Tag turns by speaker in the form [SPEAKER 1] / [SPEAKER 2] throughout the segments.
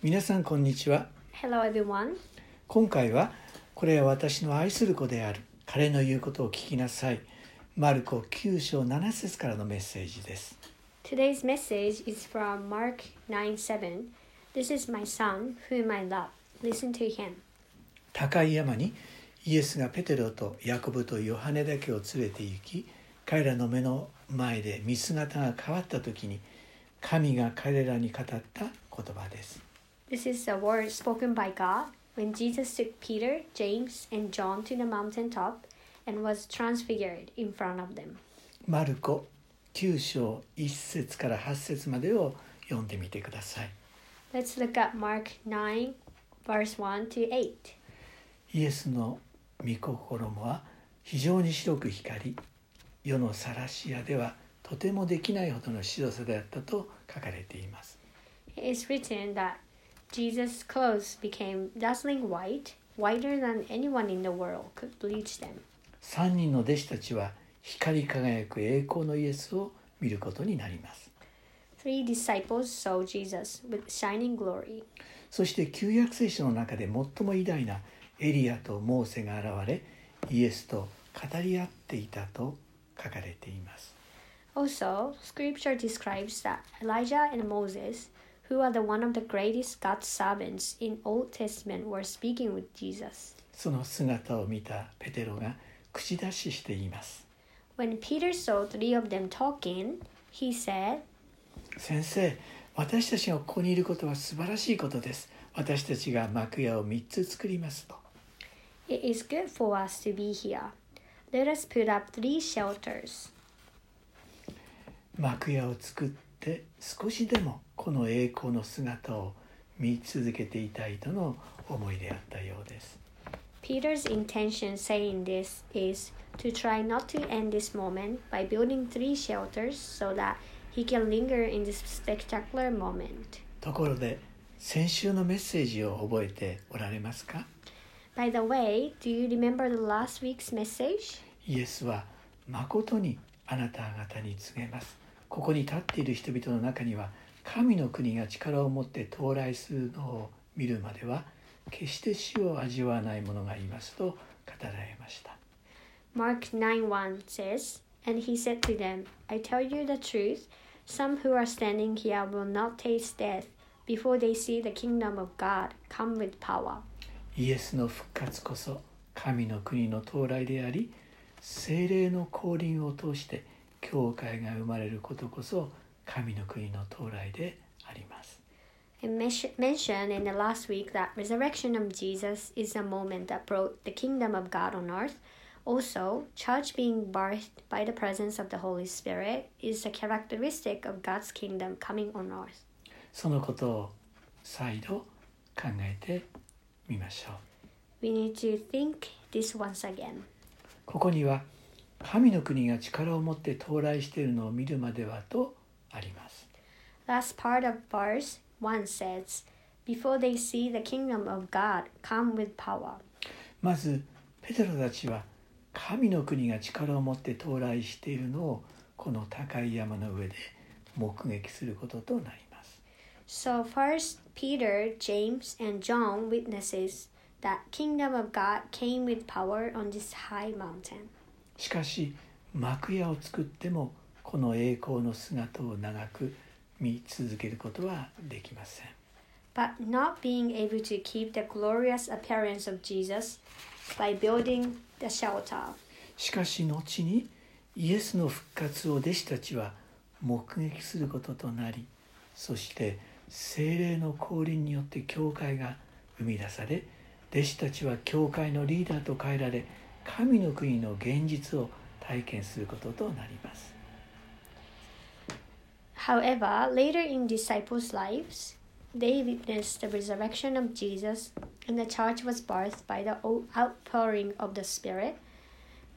[SPEAKER 1] 皆さんこんにちは
[SPEAKER 2] Hello, everyone.
[SPEAKER 1] 今回はこれは私の愛する子である彼の言うことを聞きなさいマルコ9章7節からのメッセージです
[SPEAKER 2] Today's message is from Mark 9 7. This is my son, whom I love. Listen to him.
[SPEAKER 1] 高い山にイエスがペテロとヤコブとヨハネだけを連れて行き彼らの目の前で見姿が変わった時に神が彼らに語った言葉です
[SPEAKER 2] This is a word spoken by God when Jesus took Peter, James, and John to the mountaintop and was transfigured in front of them.
[SPEAKER 1] マルコ9章1節から8節までを読んでみてください
[SPEAKER 2] Let's look at Mark 9, verse 1 to 8.
[SPEAKER 1] イエスの御心は非常に白く光り世の晒し屋ではとてもできないほどの白さであったと書かれています
[SPEAKER 2] It is written that Jesus' clothes became dazzling white, whiter than anyone in the world could bleach them.
[SPEAKER 1] 3人の弟子たちは光り輝く栄光のイエスを見ることになります
[SPEAKER 2] Three disciples saw Jesus with shining glory.
[SPEAKER 1] そして旧約聖書の中で最も偉大なエリアとモーセが現れイエスと語り合っていたと書かれています
[SPEAKER 2] Also, scripture describes that Elijah and Moses, who are the one of the greatest God's servants in Old Testament, were speaking with Jesus.
[SPEAKER 1] その姿を見たペテロが口出ししています
[SPEAKER 2] When Peter saw three of them talking, he said,
[SPEAKER 1] 先生私たちがここにいることは素晴らしいことです私たちが幕屋を3つ作りますと
[SPEAKER 2] It is good for us to be here. Let us put up three shelters.
[SPEAKER 1] 幕屋を作って少しでもこの栄光の姿を見続けていたいとの思いであったようです
[SPEAKER 2] Peter's intention saying this is to try not to end this moment by building three shelters so that he can linger in this spectacular moment.
[SPEAKER 1] ところで先週のメッセージを覚えておられますか
[SPEAKER 2] By the way, do you remember the last week's message?
[SPEAKER 1] イエスは誠にあなた方に告げますここに立っている人々の中には神の国が力を持って到来するのを見るまでは決して死を味わわない者がいますと語られました
[SPEAKER 2] Mark 9 1 says, And he said to them, I tell you the truth, some who are standing here will not taste death before they see the kingdom of God come with power.
[SPEAKER 1] イエスの復活こそ神の国の到来であり精霊の降臨を通して教会が生まれることこそ神の国の到来であります
[SPEAKER 2] It mentioned in the last week that resurrection of Jesus is a moment that brought the kingdom of God on earth. Also, church being birthed by the presence of the Holy Spirit is a characteristic of God's kingdom coming on earth.
[SPEAKER 1] そのことを再度考えてみましょう
[SPEAKER 2] We need to think this once again.
[SPEAKER 1] ここには神の国が力を持って到来しているのを見るまではとあります
[SPEAKER 2] Last part of verse 1 says, Before they see the kingdom of God come with power.
[SPEAKER 1] まずペテロたちは神の国が力を持って到来しているのをこの高い山の上で目撃することとなります
[SPEAKER 2] So first Peter, James, and John witnesses that kingdom of God came with power on this high mountain.
[SPEAKER 1] しかし幕屋を作ってもこの栄光の姿を長く見続けることはできません
[SPEAKER 2] But not being able to keep the glorious appearance of Jesus by building the shelter.
[SPEAKER 1] しかし後にイエスの復活を弟子たちは目撃することとなりそして精霊の降臨によって教会が生み出され弟子たちは教会のリーダーと変えられ神の国の現実を体験することとなります
[SPEAKER 2] However, later in disciples' lives, they witnessed the resurrection of Jesus, and the church was birthed by the outpouring of the Spirit.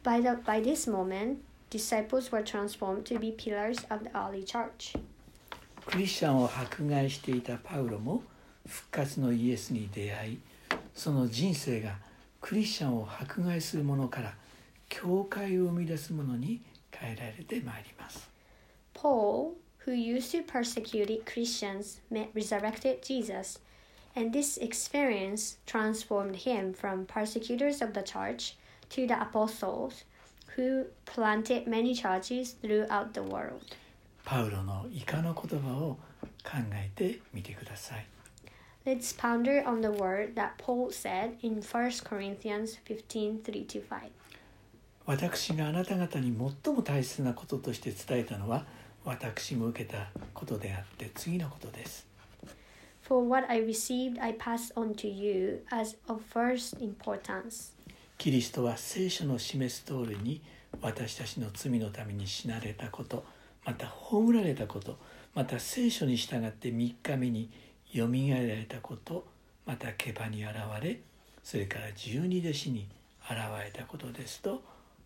[SPEAKER 2] By, the, by this moment, disciples were transformed to be pillars of the early church.
[SPEAKER 1] クリスチャンを迫害していたパウロも復活のイエスに出会いその人生がクリスチャンを迫害する者から教会を生み出す者に変えられてまいります
[SPEAKER 2] Paul, who used to persecute Christians, met resurrected Jesus, And this experience transformed him from persecutors of the church to the apostles who planted many churches throughout the world.
[SPEAKER 1] パウロの以下の言葉を考えてみてください
[SPEAKER 2] Let's ponder on the word that Paul said in 1 Corinthians 15 3 5.
[SPEAKER 1] 私があなた方に最も大切なこととして伝えたのは 私も受けたことであって次のことです
[SPEAKER 2] For what I received, I pass on to you as of first importance.
[SPEAKER 1] キリストは聖書の示す通りに私たちの罪のために死なれたことまた葬られたことまた聖書に従って3日目によみがえられたことまたケバに現れそれから十二弟子に現れたことですと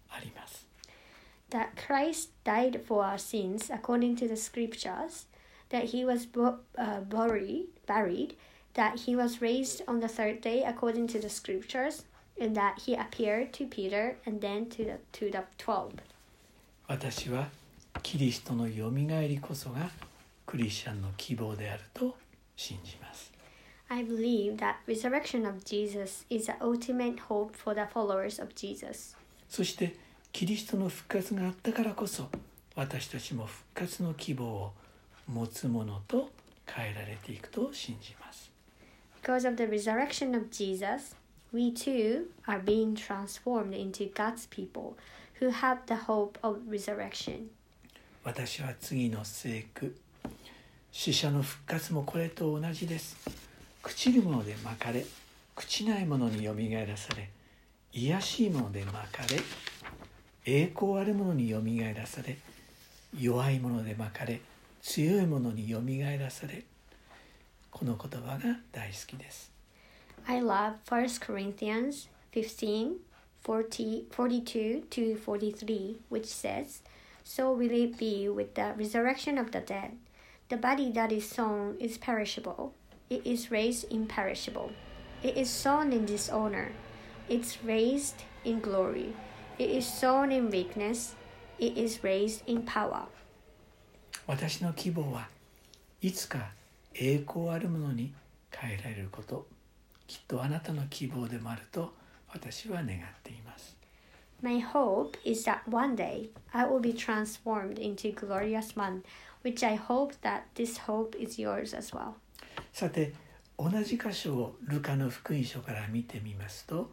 [SPEAKER 1] あります
[SPEAKER 2] That Christ died for our sins according to the scriptures, that he was bu- uh, buried, buried, that he was raised on the third day according to the scriptures, and that he appeared to Peter and then to the, to the twelve.
[SPEAKER 1] 私はキリストのよみがえりこそがクリスチャンの希望であると信じます
[SPEAKER 2] I believe that resurrection of Jesus is the ultimate hope for the followers of Jesus.
[SPEAKER 1] そして キリストの復活があったからこそ私たちも復活の希望を持つものと変えられていくと信じます
[SPEAKER 2] Because of the resurrection of Jesus, we too are being transformed into God's people who have the hope of resurrection.
[SPEAKER 1] 私は次の聖句死者の復活もこれと同じです朽ちるもので巻かれ朽ちないものによみがえらされ癒しいもので巻かれ栄光あるものによみがえらされ弱いもので巻かれ強いものによみがえらされこの言葉が大好きです
[SPEAKER 2] I love 1 Corinthians 15 40, 42 to 43, which says, So will it be with the resurrection of the dead. The body that is sown is perishable, it is raised imperishable. It is sown in dishonor, it's raised in glory. It is sown in weakness, it is raised in power.
[SPEAKER 1] 私の希望はいつか栄光あるものに変えられることきっとあなたの希望でもあると私は願っています
[SPEAKER 2] My hope is that one day I will be transformed into glorious one, which I hope that this hope is yours as well.
[SPEAKER 1] さて同じ箇所をルカの福音書から見てみますと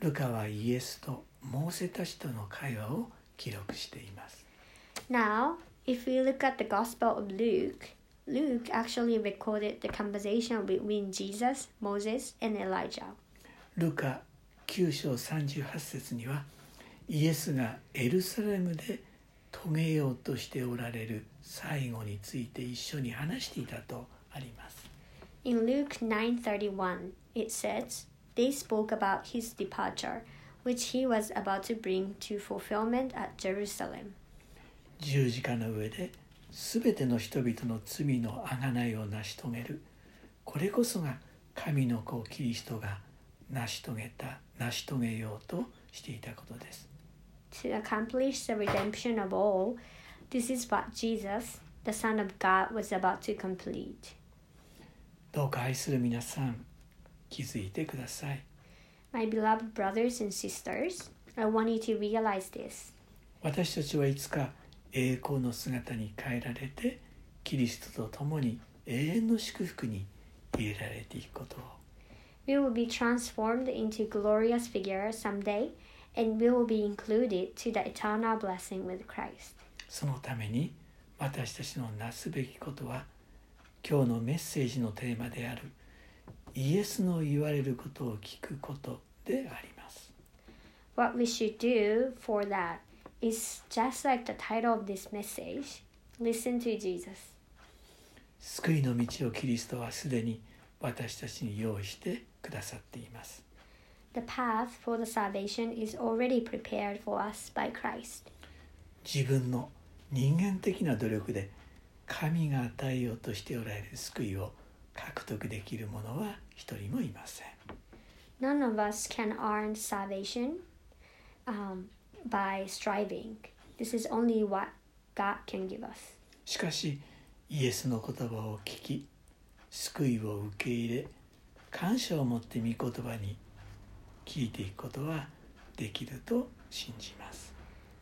[SPEAKER 1] ルカはイエスとモーセたちとの会話を記録しています
[SPEAKER 2] Now, if we look at the Gospel of Luke, Luke actually recorded the conversation between Jesus, Moses, and Elijah.
[SPEAKER 1] ルカ9章38節にはイエスがエルサレムで遂げようとしておられる最後について一緒に話していたとあります
[SPEAKER 2] In Luke 9:31, it says, they spoke about his departure, which he was about to bring to fulfillment at Jerusalem.
[SPEAKER 1] 十字架の上で全ての人々の罪の贖いを成し遂げるこれこそが神の子キリストが成し遂げた成し遂げようとしていたことです
[SPEAKER 2] To accomplish the redemption of all, this is what Jesus, the Son of God, was about to complete.
[SPEAKER 1] どうか愛する皆さん気づいてください
[SPEAKER 2] My beloved brothers and sisters, I want you to realize this.
[SPEAKER 1] 私たちはいつか栄光の姿に変えられてキリストと共に永遠の祝福に入れられていくことを
[SPEAKER 2] We will be transformed into glorious figure someday, and we will be included to the eternal blessing with Christ.
[SPEAKER 1] そのために私たちのなすべきことは今日のメッセージのテーマであるイエスの言われることを聞くことであります。
[SPEAKER 2] What we should do for that is just like the title of this message listen to Jesus.
[SPEAKER 1] 救いの道をキリストはすでに私たちに用意してくださっています。
[SPEAKER 2] The path for the salvation is already prepared for us by Christ.
[SPEAKER 1] 自分の人間的な努力で神が与えようとしておられる救いを獲得できる者は一人もいません。
[SPEAKER 2] None of us can earn salvation um, by striving. This is only what God can give us.
[SPEAKER 1] しかしイエスの言葉を聞き救いを受け入れ感謝を持って御言葉に聞いていくことはできると信じます。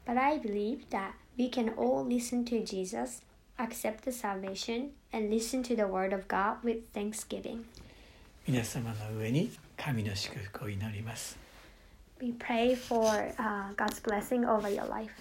[SPEAKER 2] But I believe that we can all listen to Jesus, accept the salvation, and listen to the Word of God with thanksgiving.
[SPEAKER 1] 皆様の上に神の祝福を祈ります。
[SPEAKER 2] We pray for uh, God's blessing over your life.